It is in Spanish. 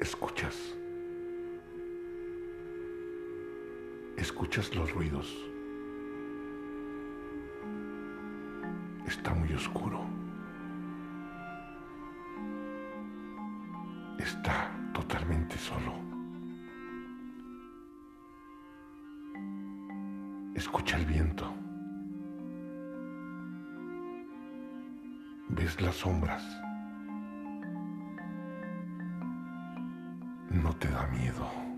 escuchas. Escuchas los ruidos. Está muy oscuro. Está totalmente solo. Escucha el viento. Ves las sombras. No te da miedo.